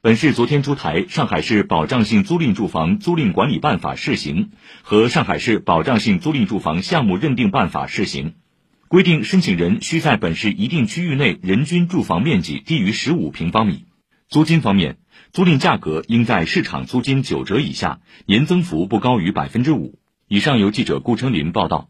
本市昨天出台上海市保障性租赁住房租赁管理办法试行和上海市保障性租赁住房项目认定办法试行规定申请人需在本市一定区域内人均住房面积低于十五平方米。租金方面租赁价格应在市场租金九折以下年增幅不高于百分之五。以上由记者顾春林报道。